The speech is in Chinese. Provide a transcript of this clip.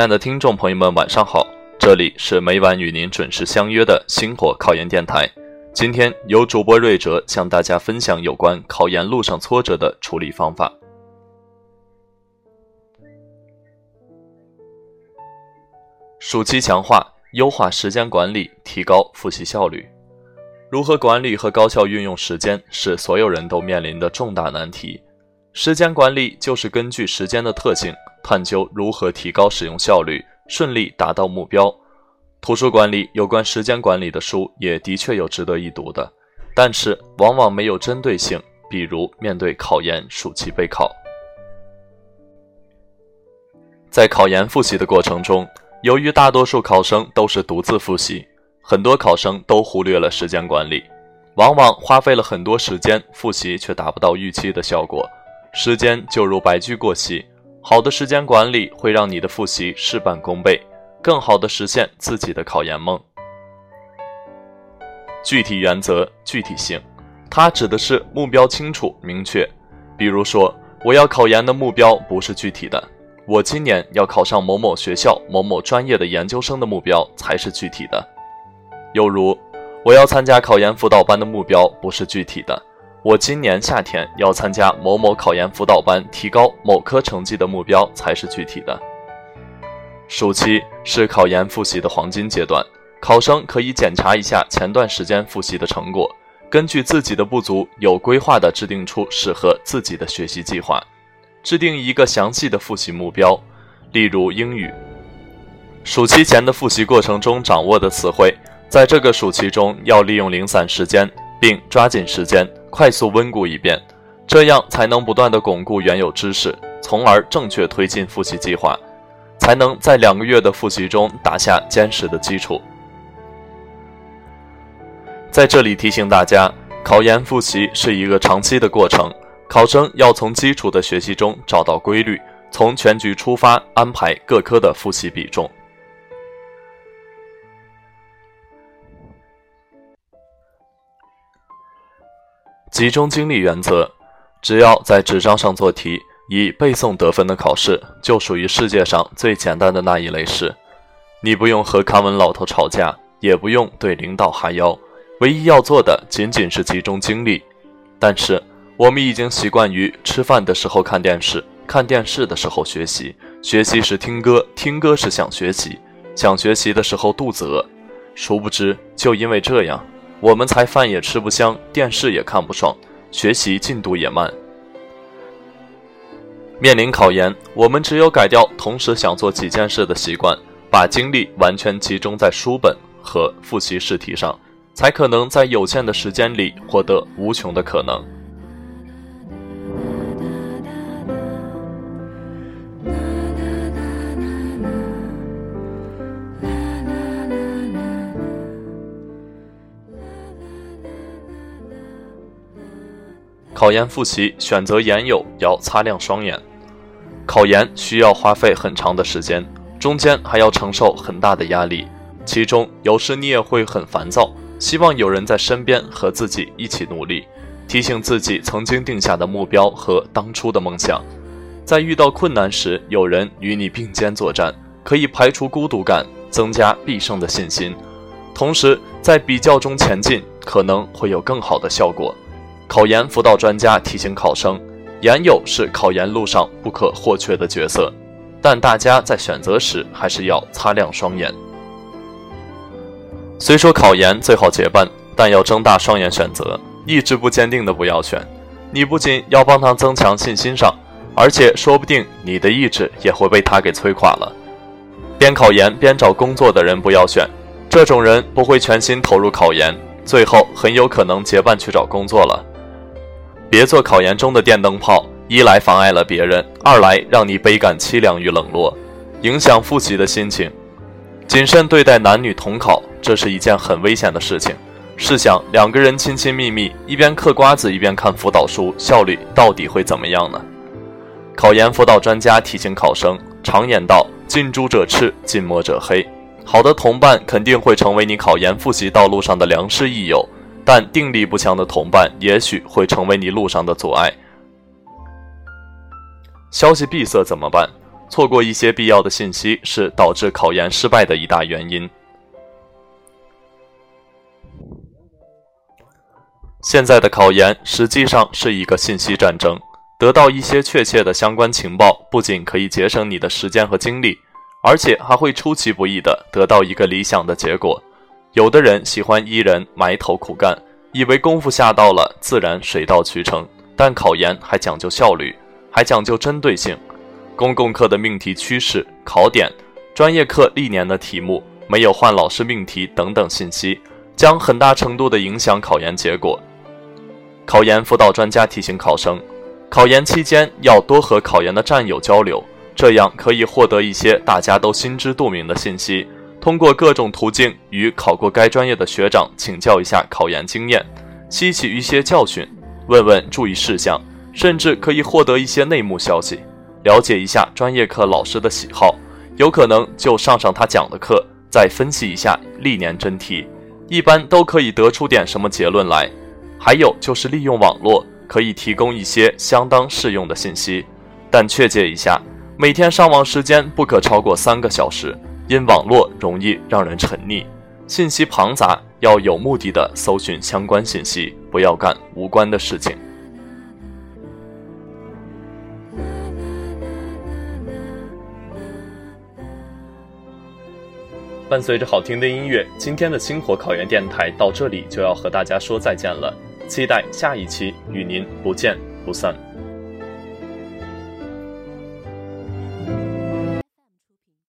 亲爱的听众朋友们，晚上好！这里是每晚与您准时相约的星火考研电台。今天由主播瑞哲向大家分享有关考研路上挫折的处理方法。暑期强化，优化时间管理，提高复习效率。如何管理和高效运用时间，是所有人都面临的重大难题。时间管理就是根据时间的特性，探究如何提高使用效率，顺利达到目标。图书馆里有关时间管理的书也的确有值得一读的，但是往往没有针对性。比如面对考研暑期备考，在考研复习的过程中，由于大多数考生都是独自复习，很多考生都忽略了时间管理，往往花费了很多时间复习，却达不到预期的效果。时间就如白驹过隙，好的时间管理会让你的复习事半功倍，更好的实现自己的考研梦。具体原则、具体性，它指的是目标清楚明确。比如说，我要考研的目标不是具体的，我今年要考上某某学校某某专业的研究生的目标才是具体的。又如，我要参加考研辅导班的目标不是具体的。我今年夏天要参加某某考研辅导班，提高某科成绩的目标才是具体的。暑期是考研复习的黄金阶段，考生可以检查一下前段时间复习的成果，根据自己的不足，有规划的制定出适合自己的学习计划，制定一个详细的复习目标。例如英语，暑期前的复习过程中掌握的词汇，在这个暑期中要利用零散时间，并抓紧时间。快速温故一遍，这样才能不断的巩固原有知识，从而正确推进复习计划，才能在两个月的复习中打下坚实的基础。在这里提醒大家，考研复习是一个长期的过程，考生要从基础的学习中找到规律，从全局出发安排各科的复习比重。集中精力原则，只要在纸张上做题，以背诵得分的考试，就属于世界上最简单的那一类事。你不用和康文老头吵架，也不用对领导哈腰，唯一要做的仅仅是集中精力。但是我们已经习惯于吃饭的时候看电视，看电视的时候学习，学习时听歌，听歌时想学习，想学习的时候肚子饿。殊不知，就因为这样。我们才饭也吃不香，电视也看不爽，学习进度也慢。面临考研，我们只有改掉同时想做几件事的习惯，把精力完全集中在书本和复习试题上，才可能在有限的时间里获得无穷的可能。考研复习选择研友要擦亮双眼。考研需要花费很长的时间，中间还要承受很大的压力，其中有时你也会很烦躁，希望有人在身边和自己一起努力，提醒自己曾经定下的目标和当初的梦想。在遇到困难时，有人与你并肩作战，可以排除孤独感，增加必胜的信心。同时，在比较中前进，可能会有更好的效果。考研辅导专家提醒考生，研友是考研路上不可或缺的角色，但大家在选择时还是要擦亮双眼。虽说考研最好结伴，但要睁大双眼选择，意志不坚定的不要选。你不仅要帮他增强信心上，而且说不定你的意志也会被他给摧垮了。边考研边找工作的人不要选，这种人不会全心投入考研，最后很有可能结伴去找工作了。别做考研中的电灯泡，一来妨碍了别人，二来让你倍感凄凉与冷落，影响复习的心情。谨慎对待男女同考，这是一件很危险的事情。试想，两个人亲亲密密，一边嗑瓜子一边看辅导书，效率到底会怎么样呢？考研辅导专家提醒考生：常言道，近朱者赤，近墨者黑。好的同伴肯定会成为你考研复习道路上的良师益友。但定力不强的同伴，也许会成为你路上的阻碍。消息闭塞怎么办？错过一些必要的信息是导致考研失败的一大原因。现在的考研实际上是一个信息战争，得到一些确切的相关情报，不仅可以节省你的时间和精力，而且还会出其不意的得到一个理想的结果。有的人喜欢一人埋头苦干，以为功夫下到了，自然水到渠成。但考研还讲究效率，还讲究针对性。公共课的命题趋势、考点，专业课历年的题目，没有换老师命题等等信息，将很大程度地影响考研结果。考研辅导专家提醒考生，考研期间要多和考研的战友交流，这样可以获得一些大家都心知肚明的信息。通过各种途径与考过该专业的学长请教一下考研经验，吸取一些教训，问问注意事项，甚至可以获得一些内幕消息，了解一下专业课老师的喜好，有可能就上上他讲的课，再分析一下历年真题，一般都可以得出点什么结论来。还有就是利用网络，可以提供一些相当适用的信息，但确切一下，每天上网时间不可超过三个小时，因网络容易让人沉溺，信息庞杂，要有目的的搜寻相关信息，不要干无关的事情。伴随着好听的音乐，今天的星火考研电台到这里就要和大家说再见了。期待下一期与您不见不散。